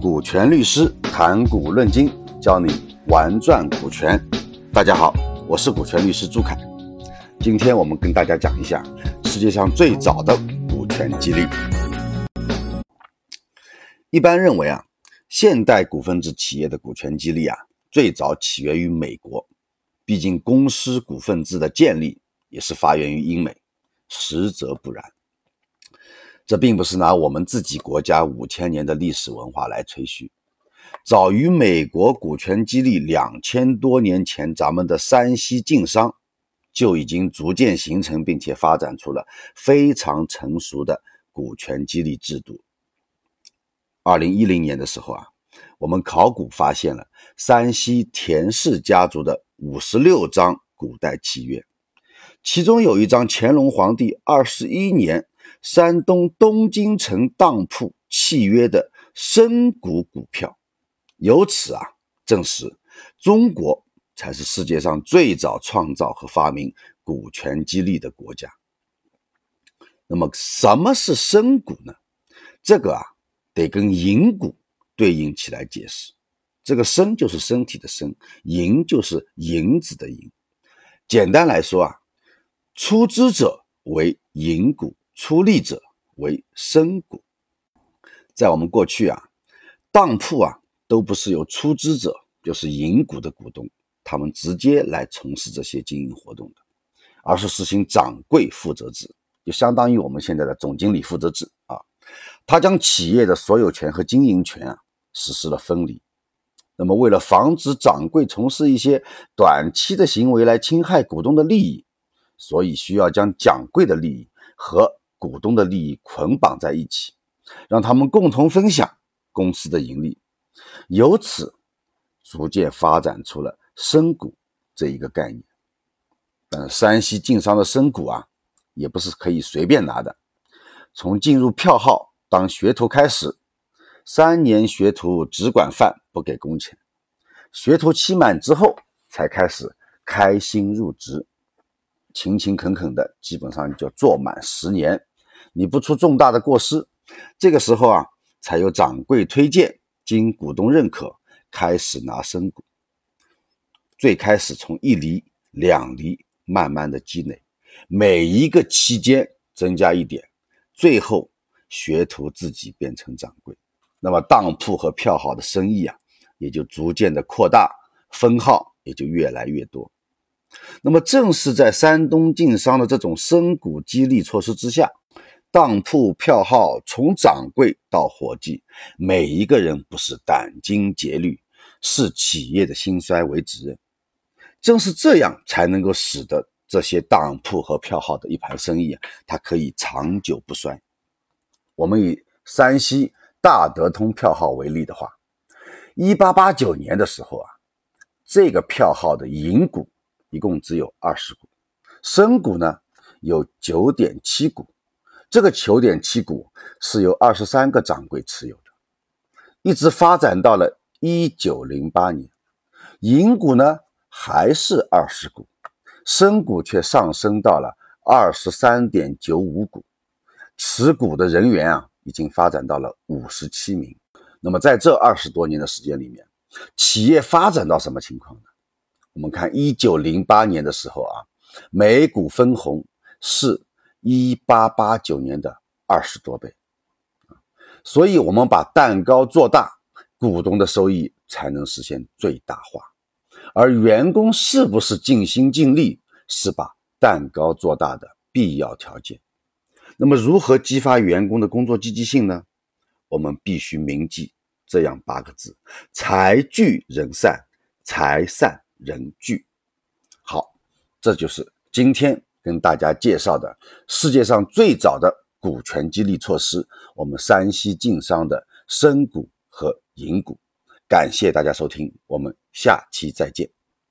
股权律师谈股论金，教你玩转股权。大家好，我是股权律师朱凯。今天我们跟大家讲一下世界上最早的股权激励。一般认为啊，现代股份制企业的股权激励啊，最早起源于美国。毕竟公司股份制的建立也是发源于英美，实则不然。这并不是拿我们自己国家五千年的历史文化来吹嘘，早于美国股权激励两千多年前，咱们的山西晋商就已经逐渐形成并且发展出了非常成熟的股权激励制度。二零一零年的时候啊，我们考古发现了山西田氏家族的五十六张古代契约，其中有一张乾隆皇帝二十一年。山东东京城当铺契约的深股股票，由此啊证实中国才是世界上最早创造和发明股权激励的国家。那么什么是深股呢？这个啊得跟银股对应起来解释。这个身就是身体的身，银就是银子的银。简单来说啊，出资者为银股。出力者为深股，在我们过去啊，当铺啊都不是由出资者，就是银股的股东，他们直接来从事这些经营活动的，而是实行掌柜负责制，就相当于我们现在的总经理负责制啊。他将企业的所有权和经营权啊实施了分离。那么，为了防止掌柜从事一些短期的行为来侵害股东的利益，所以需要将掌柜的利益和股东的利益捆绑在一起，让他们共同分享公司的盈利，由此逐渐发展出了深股这一个概念。但山西晋商的深股啊，也不是可以随便拿的。从进入票号当学徒开始，三年学徒只管饭不给工钱，学徒期满之后才开始开薪入职，勤勤恳恳的，基本上就做满十年。你不出重大的过失，这个时候啊，才有掌柜推荐，经股东认可，开始拿深股。最开始从一厘、两厘慢慢的积累，每一个期间增加一点，最后学徒自己变成掌柜，那么当铺和票号的生意啊，也就逐渐的扩大，分号也就越来越多。那么正是在山东晋商的这种深股激励措施之下。当铺票号从掌柜到伙计，每一个人不是殚精竭虑，视企业的兴衰为己任。正是这样，才能够使得这些当铺和票号的一盘生意，它可以长久不衰。我们以山西大德通票号为例的话，一八八九年的时候啊，这个票号的银股一共只有二十股，深股呢有九点七股。这个九点七股是由二十三个掌柜持有的，一直发展到了一九零八年，银股呢还是二十股，深股却上升到了二十三点九五股，持股的人员啊已经发展到了五十七名。那么在这二十多年的时间里面，企业发展到什么情况呢？我们看一九零八年的时候啊，每股分红是。一八八九年的二十多倍，所以我们把蛋糕做大，股东的收益才能实现最大化。而员工是不是尽心尽力，是把蛋糕做大的必要条件。那么，如何激发员工的工作积极性呢？我们必须铭记这样八个字：财聚人散，财散人聚。好，这就是今天。跟大家介绍的世界上最早的股权激励措施，我们山西晋商的深股和银股。感谢大家收听，我们下期再见。